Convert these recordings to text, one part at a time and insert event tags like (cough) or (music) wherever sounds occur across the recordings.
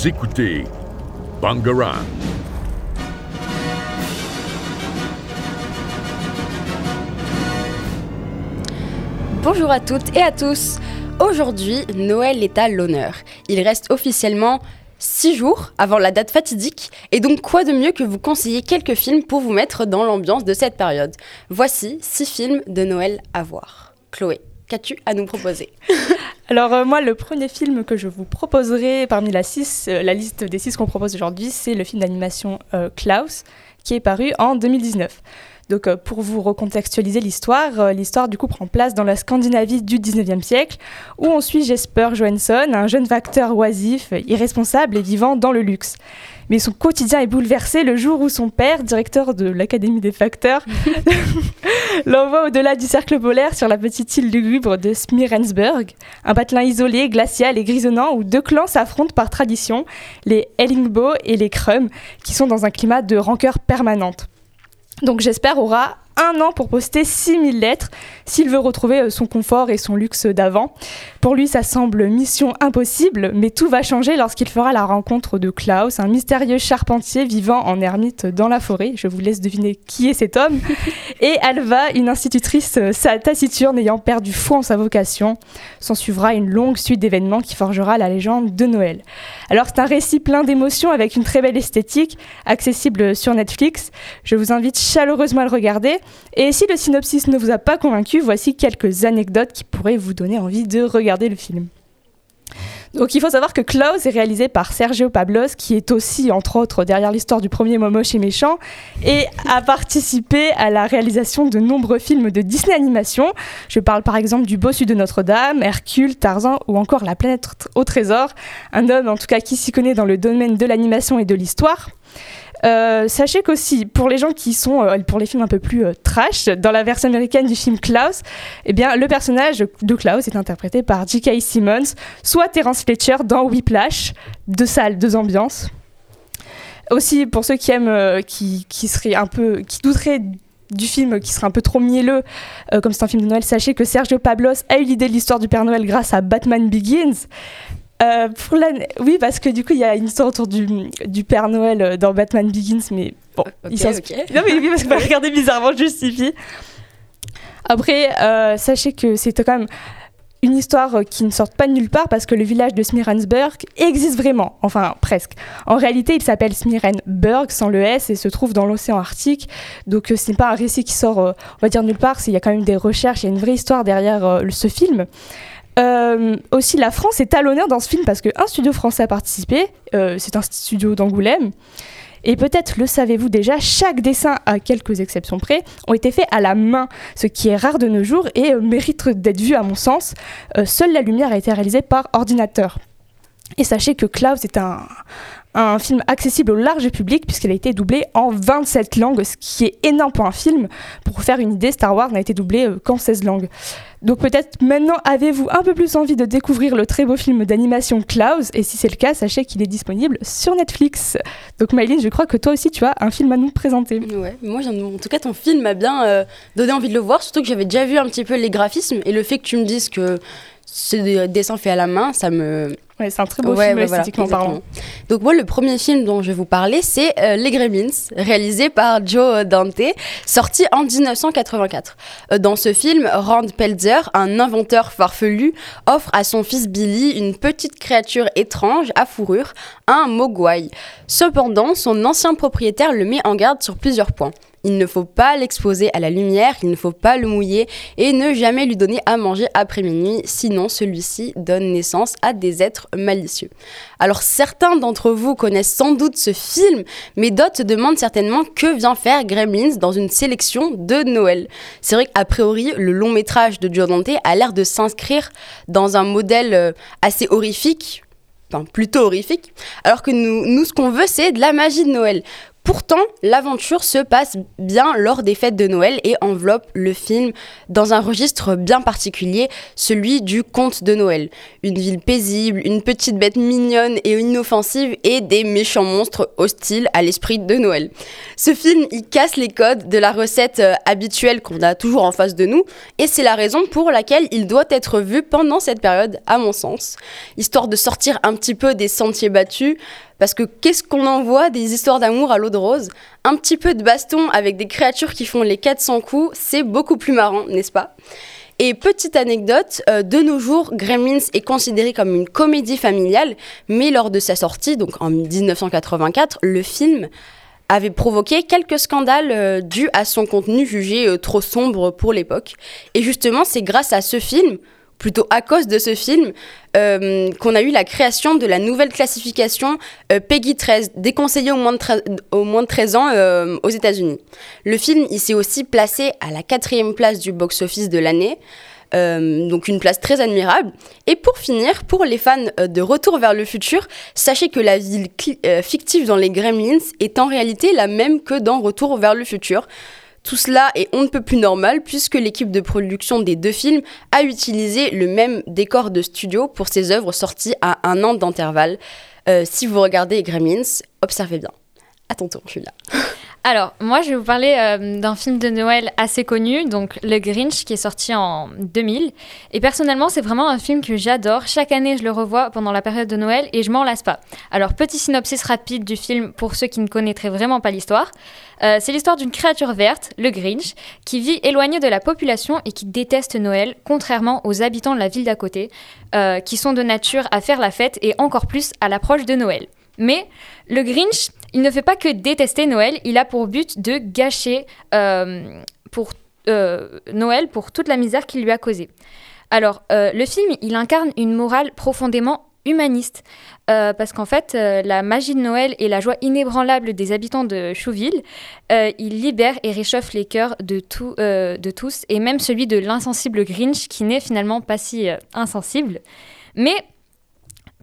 Vous écoutez Bangarang. Bonjour à toutes et à tous. Aujourd'hui, Noël est à l'honneur. Il reste officiellement 6 jours avant la date fatidique, et donc quoi de mieux que vous conseiller quelques films pour vous mettre dans l'ambiance de cette période? Voici 6 films de Noël à voir. Chloé, qu'as-tu à nous proposer? (laughs) Alors euh, moi, le premier film que je vous proposerai parmi la, six, euh, la liste des 6 qu'on propose aujourd'hui, c'est le film d'animation euh, Klaus, qui est paru en 2019. Donc euh, pour vous recontextualiser l'histoire, euh, l'histoire du coup prend place dans la Scandinavie du 19e siècle, où on suit Jesper Johansson, un jeune facteur oisif, irresponsable et vivant dans le luxe. Mais son quotidien est bouleversé le jour où son père, directeur de l'Académie des facteurs, (laughs) l'envoie au-delà du cercle polaire sur la petite île lugubre de Smirensburg, un patelin isolé, glacial et grisonnant où deux clans s'affrontent par tradition, les Ellingbo et les Krum, qui sont dans un climat de rancœur permanente. Donc j'espère aura un an pour poster 6000 lettres s'il veut retrouver euh, son confort et son luxe d'avant. Pour lui, ça semble mission impossible, mais tout va changer lorsqu'il fera la rencontre de Klaus, un mystérieux charpentier vivant en ermite dans la forêt. Je vous laisse deviner qui est cet homme. (laughs) Et Alva, une institutrice euh, taciturne ayant perdu foi en sa vocation. S'en suivra une longue suite d'événements qui forgera la légende de Noël. Alors c'est un récit plein d'émotions avec une très belle esthétique, accessible sur Netflix. Je vous invite chaleureusement à le regarder. Et si le synopsis ne vous a pas convaincu, voici quelques anecdotes qui pourraient vous donner envie de regarder le film. Donc il faut savoir que Klaus est réalisé par Sergio Pablos, qui est aussi, entre autres, derrière l'histoire du premier Momoche et Méchant, et a participé à la réalisation de nombreux films de Disney Animation. Je parle par exemple du Bossu de Notre-Dame, Hercule, Tarzan ou encore La planète au trésor. Un homme en tout cas qui s'y connaît dans le domaine de l'animation et de l'histoire. Euh, sachez qu'aussi, pour les gens qui sont, euh, pour les films un peu plus euh, trash, dans la version américaine du film Klaus, eh bien, le personnage de Klaus est interprété par J.K. Simmons, soit Terence Fletcher dans Whiplash, deux salles, deux ambiances. Aussi, pour ceux qui aiment, qui, qui un peu, qui douteraient du film qui serait un peu trop mielleux, comme c'est un film de Noël, sachez que Sergio Pablos a eu l'idée de l'histoire du Père Noël grâce à Batman Begins. Euh, pour Oui, parce que du coup, il y a une histoire autour du, du Père Noël euh, dans Batman Begins, mais bon, il s'en Non, mais oui, parce que bah, (laughs) regardez bizarrement, justifie. Après, euh, sachez que c'était quand même une histoire qui ne sort pas de nulle part parce que le village de Smirensburg existe vraiment, enfin presque. En réalité, il s'appelle Smirenburg sans le S et se trouve dans l'océan Arctique. Donc ce n'est pas un récit qui sort, on va dire nulle part. Il y a quand même des recherches, il y a une vraie histoire derrière ce film. Euh, aussi, la France est à l'honneur dans ce film parce qu'un studio français a participé. Euh, c'est un studio d'Angoulême. Et peut-être le savez-vous déjà, chaque dessin, à quelques exceptions près, ont été faits à la main, ce qui est rare de nos jours et euh, mérite d'être vu à mon sens. seule la lumière a été réalisée par ordinateur. Et sachez que Klaus est un, un film accessible au large public puisqu'elle a été doublée en 27 langues, ce qui est énorme pour un film. Pour faire une idée, Star Wars n'a été doublé euh, qu'en 16 langues. Donc peut-être maintenant avez-vous un peu plus envie de découvrir le très beau film d'animation Klaus? Et si c'est le cas, sachez qu'il est disponible sur Netflix. Donc Maëlyn, je crois que toi aussi tu as un film à nous présenter. Ouais, moi en tout cas ton film m'a bien euh, donné envie de le voir, surtout que j'avais déjà vu un petit peu les graphismes et le fait que tu me dises que c'est des dessins faits à la main, ça me c'est un très beau film esthétiquement parlant. Donc moi, le premier film dont je vais vous parler, c'est euh, Les Gremlins, réalisé par Joe Dante, sorti en 1984. Euh, dans ce film, Rand Pelzer, un inventeur farfelu, offre à son fils Billy une petite créature étrange à fourrure, un mogwai. Cependant, son ancien propriétaire le met en garde sur plusieurs points. Il ne faut pas l'exposer à la lumière, il ne faut pas le mouiller et ne jamais lui donner à manger après minuit, sinon celui-ci donne naissance à des êtres malicieux. Alors certains d'entre vous connaissent sans doute ce film, mais d'autres se demandent certainement que vient faire Gremlins dans une sélection de Noël. C'est vrai qu'a priori, le long métrage de Joe Dante a l'air de s'inscrire dans un modèle euh, assez horrifique, enfin plutôt horrifique, alors que nous, nous ce qu'on veut, c'est de la magie de Noël. Pourtant, l'aventure se passe bien lors des fêtes de Noël et enveloppe le film dans un registre bien particulier, celui du conte de Noël. Une ville paisible, une petite bête mignonne et inoffensive et des méchants monstres hostiles à l'esprit de Noël. Ce film, il casse les codes de la recette euh, habituelle qu'on a toujours en face de nous et c'est la raison pour laquelle il doit être vu pendant cette période, à mon sens. Histoire de sortir un petit peu des sentiers battus, parce que qu'est-ce qu'on envoie des histoires d'amour à l'eau de rose Un petit peu de baston avec des créatures qui font les 400 coups, c'est beaucoup plus marrant, n'est-ce pas? Et petite anecdote, euh, de nos jours, Gremlins est considéré comme une comédie familiale, mais lors de sa sortie, donc en 1984, le film avait provoqué quelques scandales euh, dus à son contenu jugé euh, trop sombre pour l'époque. Et justement, c'est grâce à ce film plutôt à cause de ce film, euh, qu'on a eu la création de la nouvelle classification euh, PEGI 13, déconseillée au moins de, 13 ans euh, aux États-Unis. Le film, il s'est aussi placé à la quatrième place du box-office de l'année. donc une place très admirable. Et pour finir, pour les fans de Retour vers le futur, sachez que la ville fictive dans les Gremlins est en réalité la même que dans Retour vers le futur. Tout cela est on ne peut plus normal puisque l'équipe de production des deux films a utilisé le même décor de studio pour ses œuvres sorties à un an d'intervalle. Euh, si vous regardez Gremlins, observez bien. À ton tour, Julia. (laughs) Alors, moi, je vais vous parler euh, d'un film de Noël assez connu, donc Le Grinch, qui est sorti en 2000. Et personnellement, c'est vraiment un film que j'adore. Chaque année, je le revois pendant la période de Noël et je m'en lasse pas. Alors, petit synopsis rapide du film pour ceux qui ne connaîtraient vraiment pas l'histoire. Euh, c'est l'histoire d'une créature verte, le Grinch, qui vit éloigné de la population et qui déteste Noël, contrairement aux habitants de la ville d'à côté, euh, qui sont de nature à faire la fête et encore plus à l'approche de Noël. Mais le Grinch, il ne fait pas que détester Noël, il a pour but de gâcher euh, euh, Noël pour toute la misère qu'il lui a causée. Alors, euh, le film, il incarne une morale profondément humaniste, parce qu'en fait, la magie de Noël et la joie inébranlable des habitants de Chouville, il libère et réchauffe les cœurs de, de tous, et même celui de l'insensible Grinch, qui n'est finalement pas si insensible. Mais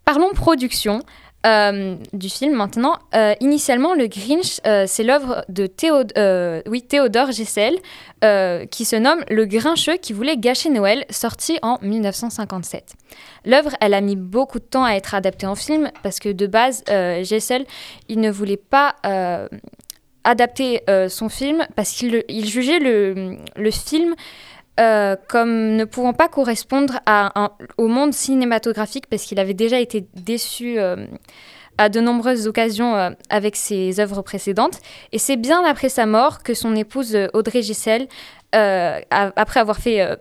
parlons production. Euh, du film maintenant. Euh, initialement, le Grinch, euh, c'est l'œuvre de Théodore Gessel, qui se nomme Le Grincheux qui voulait gâcher Noël, sorti en 1957. L'œuvre, elle a mis beaucoup de temps à être adaptée en film parce que de base, Gessel, il ne voulait pas adapter son film parce qu'il jugeait le, le film euh, comme ne pouvant pas correspondre au monde cinématographique parce qu'il avait déjà été déçu euh, à de nombreuses occasions euh, avec ses œuvres précédentes. Et c'est bien après sa mort que son épouse Audrey Gissel, après avoir fait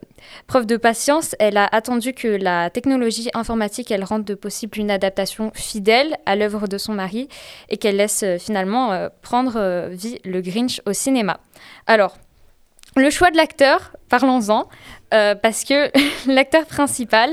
preuve de patience, elle a attendu que la technologie informatique elle rende possible une adaptation fidèle à l'œuvre de son mari et qu'elle laisse finalement prendre vie le Grinch au cinéma. Alors, le choix de l'acteur, parlons-en, euh, parce que (laughs) l'acteur principal,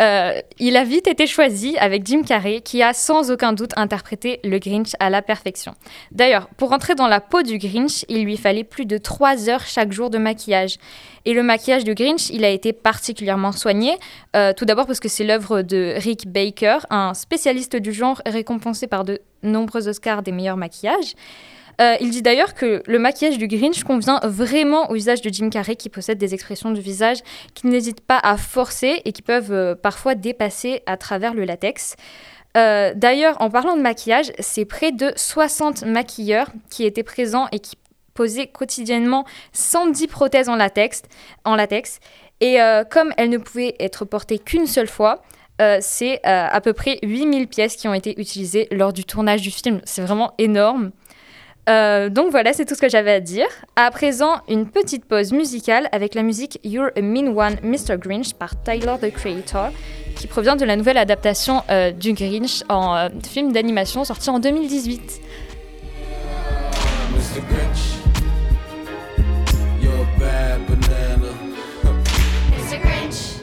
euh, il a vite été choisi avec Jim Carrey, qui a sans aucun doute interprété le Grinch à la perfection. D'ailleurs, pour entrer dans la peau du Grinch, il lui fallait plus de 3 heures chaque jour de maquillage. Et le maquillage du Grinch, il a été particulièrement soigné, euh, tout d'abord parce que c'est l'œuvre de Rick Baker, un spécialiste du genre récompensé par de nombreux Oscars des meilleurs maquillages. Euh, il dit d'ailleurs que le maquillage du Grinch convient vraiment au visage de Jim Carrey qui possède des expressions du visage qui n'hésitent pas à forcer et qui peuvent euh, parfois dépasser à travers le latex. Euh, d'ailleurs, en parlant de maquillage, c'est près de 60 maquilleurs qui étaient présents et qui posaient quotidiennement 110 prothèses en latex. En latex. Et comme elles ne pouvaient être portées qu'une seule fois, c'est à peu près 8000 pièces qui ont été utilisées lors du tournage du film. C'est vraiment énorme. Euh, donc voilà, c'est tout ce que j'avais à dire. À présent, une petite pause musicale avec la musique You're a Mean One, Mr. Grinch par Tyler the Creator, qui provient de la nouvelle adaptation euh, du Grinch en euh, film d'animation sorti en 2018. Mr. Grinch, you're a bad banana. Mr. Grinch,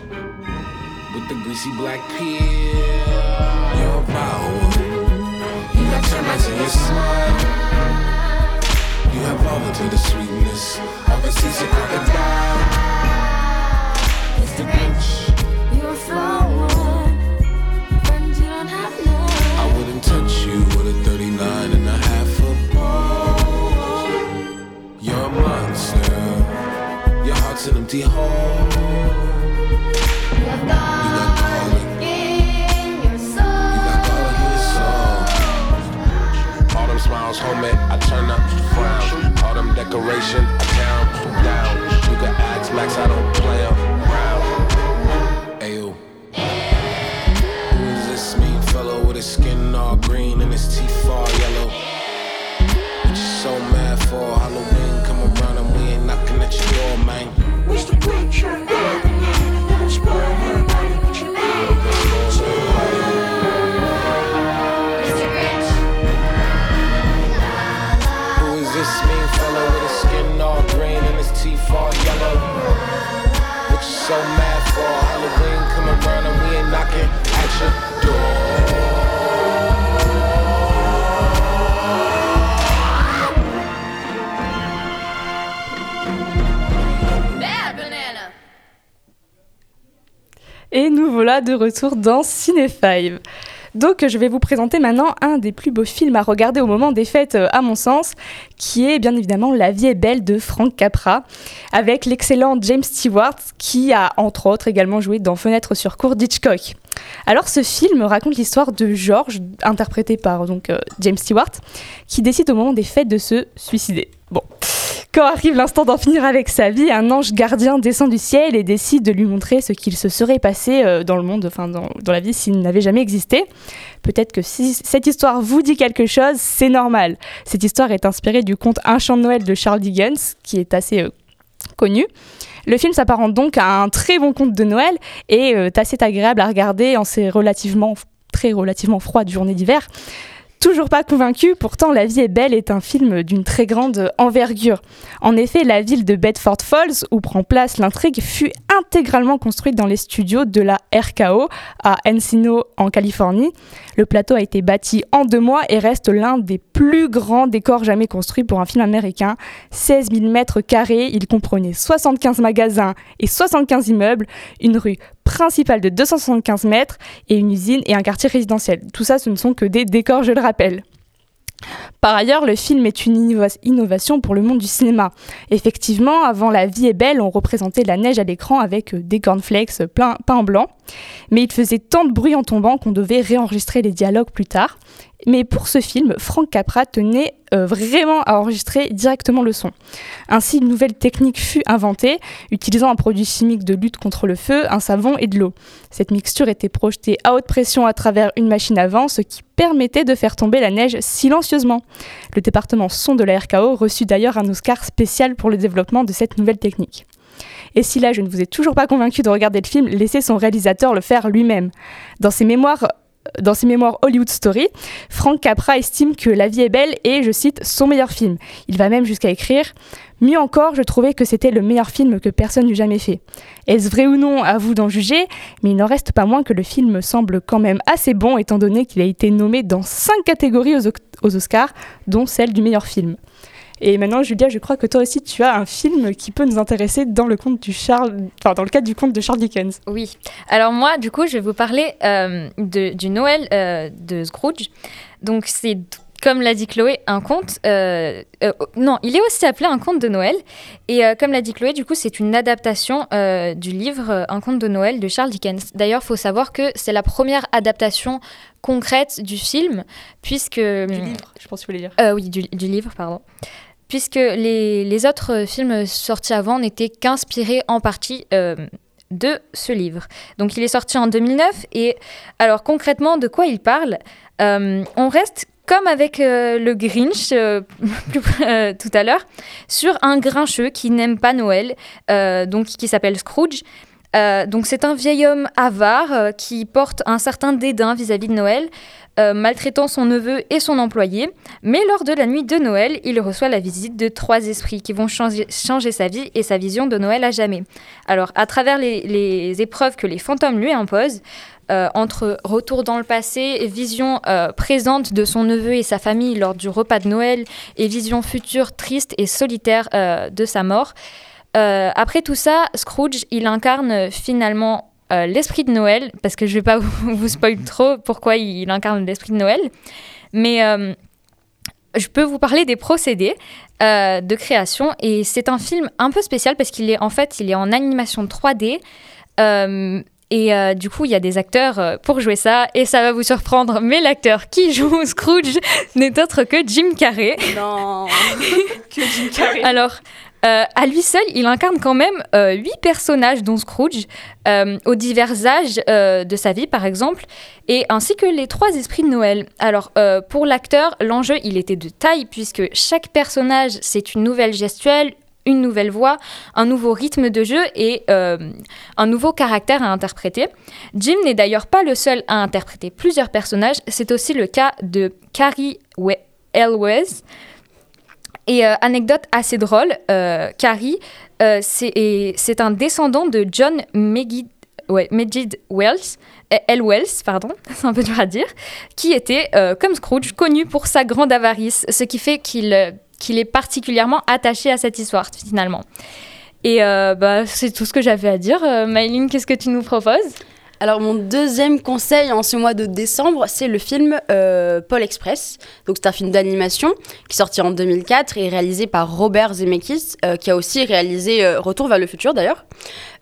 with the greasy black peel, you're a wild one. You got termites in your smile. To the sweetness of the season crocodile. die. Mr. rich, you're a flower, and you don't have none. I wouldn't touch you with a 39 and a half foot pole. You're a monster, your heart's an empty hole. I down, down. You can ask Max, I don't play around. De retour dans Ciné 5. Donc je vais vous présenter maintenant un des plus beaux films à regarder au moment des fêtes euh, à mon sens, qui est bien évidemment La vie est belle de Frank Capra, avec l'excellent James Stewart qui a entre autres également joué dans Fenêtre sur cour d'Hitchcock. Alors ce film raconte l'histoire de George, interprété par donc euh, James Stewart, qui décide au moment des fêtes de se suicider. Quand arrive l'instant d'en finir avec sa vie, un ange gardien descend du ciel et décide de lui montrer ce qu'il se serait passé euh, dans le monde, enfin dans, la vie s'il n'avait jamais existé. Peut-être que si cette histoire vous dit quelque chose, c'est normal. Cette histoire est inspirée du conte Un chant de Noël de Charles Dickens, qui est assez euh, connu. Le film s'apparente donc à un très bon conte de Noël et euh, assez agréable à regarder en ces relativement très relativement froides journées d'hiver. Toujours pas convaincu, pourtant La vie est belle est un film d'une très grande envergure. En effet, la ville de Bedford Falls, où prend place l'intrigue, fut intégralement construite dans les studios de la RKO à Encino en Californie. Le plateau a été bâti en deux mois et reste l'un des plus grands décors jamais construits pour un film américain. 16 000 mètres carrés, il comprenait 75 magasins et 75 immeubles, une rue principale de 275 mètres et une usine et un quartier résidentiel. Tout ça, ce ne sont que des décors, je le rappelle. Par ailleurs, le film est une innova- innovation pour le monde du cinéma. Effectivement, avant La vie est belle, on représentait la neige à l'écran avec euh, des cornflakes plein, peints en blanc. Mais il faisait tant de bruit en tombant qu'on devait réenregistrer les dialogues plus tard. Mais pour ce film, Frank Capra tenait euh, vraiment à enregistrer directement le son. Ainsi, une nouvelle technique fut inventée, utilisant un produit chimique de lutte contre le feu, un savon et de l'eau. Cette mixture était projetée à haute pression à travers une machine à vent, ce qui permettait de faire tomber la neige silencieusement. Le département son de la RKO reçut d'ailleurs un Oscar spécial pour le développement de cette nouvelle technique. Et si là je ne vous ai toujours pas convaincu de regarder le film, laissez son réalisateur le faire lui-même. Dans ses mémoires dans ses mémoires Hollywood Story, Frank Capra estime que La vie est belle est, je cite, son meilleur film. Il va même jusqu'à écrire Mieux encore, je trouvais que c'était le meilleur film que personne n'eût jamais fait. Est-ce vrai ou non, à vous d'en juger, mais il n'en reste pas moins que le film semble quand même assez bon étant donné qu'il a été nommé dans cinq catégories aux, aux Oscars, dont celle du meilleur film. Et maintenant, Julia, je crois que toi aussi, tu as un film qui peut nous intéresser dans le conte du Charles, enfin, dans le cadre du conte de Charles Dickens. Oui. Alors moi, du coup, je vais vous parler euh, de, du Noël euh, de Scrooge. Donc c'est, comme l'a dit Chloé, un conte. euh, euh, non, il est aussi appelé un conte de Noël. Et euh, comme l'a dit Chloé, du coup, c'est une adaptation du livre Un conte de Noël de Charles Dickens. D'ailleurs, faut savoir que c'est la première adaptation concrète du film, puisque Du livre, je pense que tu voulais dire. euh, oui, du, du livre, pardon. Puisque les, les autres euh, films sortis avant n'étaient qu'inspirés en partie euh, de ce livre. Donc il est sorti en 2009 et alors concrètement de quoi il parle Euh, On reste comme avec le Grinch (laughs) tout à l'heure sur un grincheux qui n'aime pas Noël, donc qui s'appelle Scrooge. Euh, donc c'est un vieil homme avare euh, qui porte un certain dédain vis-à-vis de Noël, euh, maltraitant son neveu et son employé. Mais lors de la nuit de Noël, il reçoit la visite de trois esprits qui vont changer, sa vie et sa vision de Noël à jamais. Alors, à travers les, épreuves que les fantômes lui imposent, entre retour dans le passé, vision présente de son neveu et sa famille lors du repas de Noël, et vision future triste et solitaire de sa mort, euh, après tout ça, Scrooge, il incarne euh, finalement euh, l'esprit de Noël, parce que je vais pas (laughs) vous, vous spoiler trop pourquoi il, incarne l'esprit de Noël, mais euh, je peux vous parler des procédés de création. Et c'est un film un peu spécial parce qu'il est en fait, il est en animation 3D. euh, et euh, du coup, il y a des acteurs pour jouer ça. Et ça va vous surprendre, mais l'acteur qui joue (laughs) Scrooge n'est autre que Jim Carrey. Non. (laughs) Que Jim Carrey. Alors, euh, à lui seul, il incarne quand même euh, huit personnages, dont Scrooge, euh, aux divers âges de sa vie, par exemple, et ainsi que les trois esprits de Noël. Alors, pour l'acteur, l'enjeu, il était de taille, puisque chaque personnage, c'est une nouvelle gestuelle, une nouvelle voix, un nouveau rythme de jeu et un nouveau caractère à interpréter. Jim n'est d'ailleurs pas le seul à interpréter plusieurs personnages, c'est aussi le cas de Carrie We- Elwes, et euh, anecdote assez drôle, euh, Carrie, euh, c'est un descendant de John Megid, ouais, Megid Wells, L. Wells, pardon, (laughs) c'est un peu dur à dire, qui était, comme Scrooge, connu pour sa grande avarice, ce qui fait qu'il est particulièrement attaché à cette histoire, finalement. Et bah, c'est tout ce que j'avais à dire. Maïline, qu'est-ce que tu nous proposes? Alors mon deuxième conseil en ce mois de décembre, c'est le film euh, Paul Express. Donc c'est un film d'animation qui est sorti en 2004 et réalisé par Robert Zemeckis, euh, qui a aussi réalisé euh, Retour vers le futur d'ailleurs.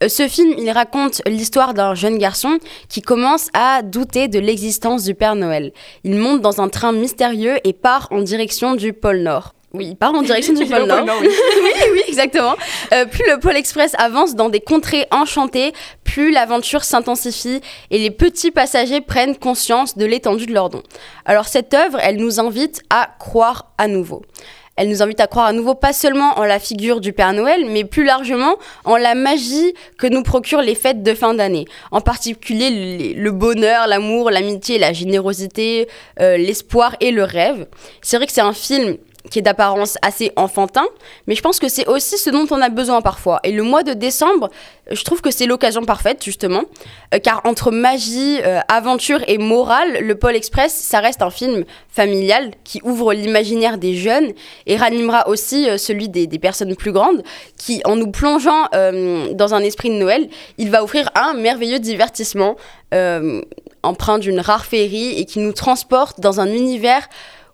Euh, ce film, il raconte l'histoire d'un jeune garçon qui commence à douter de l'existence du Père Noël. Il monte dans un train mystérieux et part en direction du pôle Nord. Oui, il part en direction du (laughs) pôle Nord. oui. (laughs) oui, oui, exactement. Euh, plus le Pôle Express avance dans des contrées enchantées, plus l'aventure s'intensifie et les petits passagers prennent conscience de l'étendue de leur don. Alors cette œuvre, elle nous invite à croire à nouveau. Elle nous invite à croire à nouveau pas seulement en la figure du Père Noël, mais plus largement en la magie que nous procurent les fêtes de fin d'année. En particulier le, le bonheur, l'amour, l'amitié, la générosité, euh, l'espoir et le rêve. C'est vrai que c'est un film qui est d'apparence assez enfantin, mais je pense que c'est aussi ce dont on a besoin parfois. Et le mois de décembre, je trouve que c'est l'occasion parfaite, justement, euh, car entre magie, euh, aventure et morale, le Pôle Express, ça reste un film familial qui ouvre l'imaginaire des jeunes et ranimera aussi euh, celui des, des personnes plus grandes, qui, en nous plongeant dans un esprit de Noël, il va offrir un merveilleux divertissement empreint d'une rare féerie et qui nous transporte dans un univers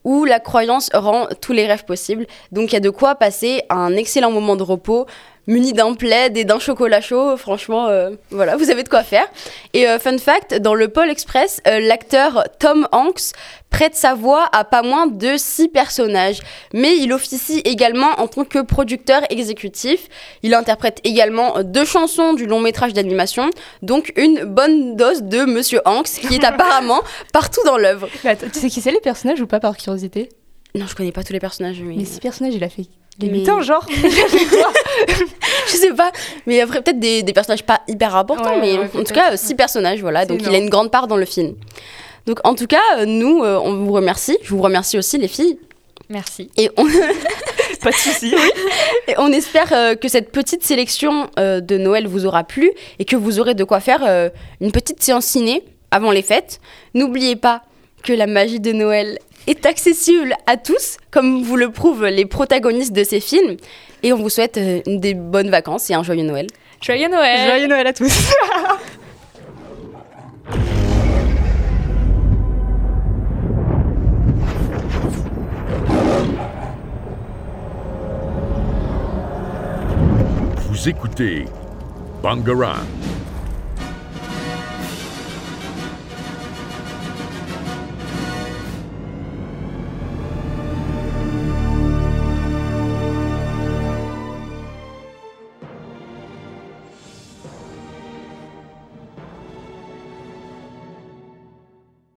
où la croyance rend tous les rêves possibles. Donc il y a de quoi passer un excellent moment de repos, muni d'un plaid et d'un chocolat chaud. Franchement, euh, voilà, vous avez de quoi faire. Et euh, fun fact, dans le Pôle Express, euh, l'acteur Tom Hanks prête sa voix à pas moins de six personnages. Mais il officie également en tant que producteur exécutif. Il interprète également deux chansons du long métrage d'animation. Donc une bonne dose de Monsieur Hanks qui est (laughs) apparemment partout dans l'œuvre. Attends, tu sais qui c'est les personnages ou pas par curiosité? Non, je connais pas tous les personnages, mais... Les six personnages, il a fait les Mais- mutants, genre. (laughs) (laughs) je sais pas. Mais après, peut-être des, des personnages pas hyper importants, Ouais, mais ouais, en tout cas, six personnages, voilà. Donc, il a une grande part dans le film. Donc, en tout cas, euh, nous, euh, on vous remercie. Je vous remercie aussi, les filles. Merci. Et on, (laughs) pas de soucis. et on espère euh, que cette petite sélection euh, de Noël vous aura plu et que vous aurez de quoi faire euh, une petite séance ciné avant les fêtes. N'oubliez pas que la magie de Noël est accessible à tous, comme vous le prouvent les protagonistes de ces films. Et on vous souhaite euh, des bonnes vacances et un joyeux Noël. Joyeux Noël Joyeux Noël à tous. Vous écoutez Bangarang.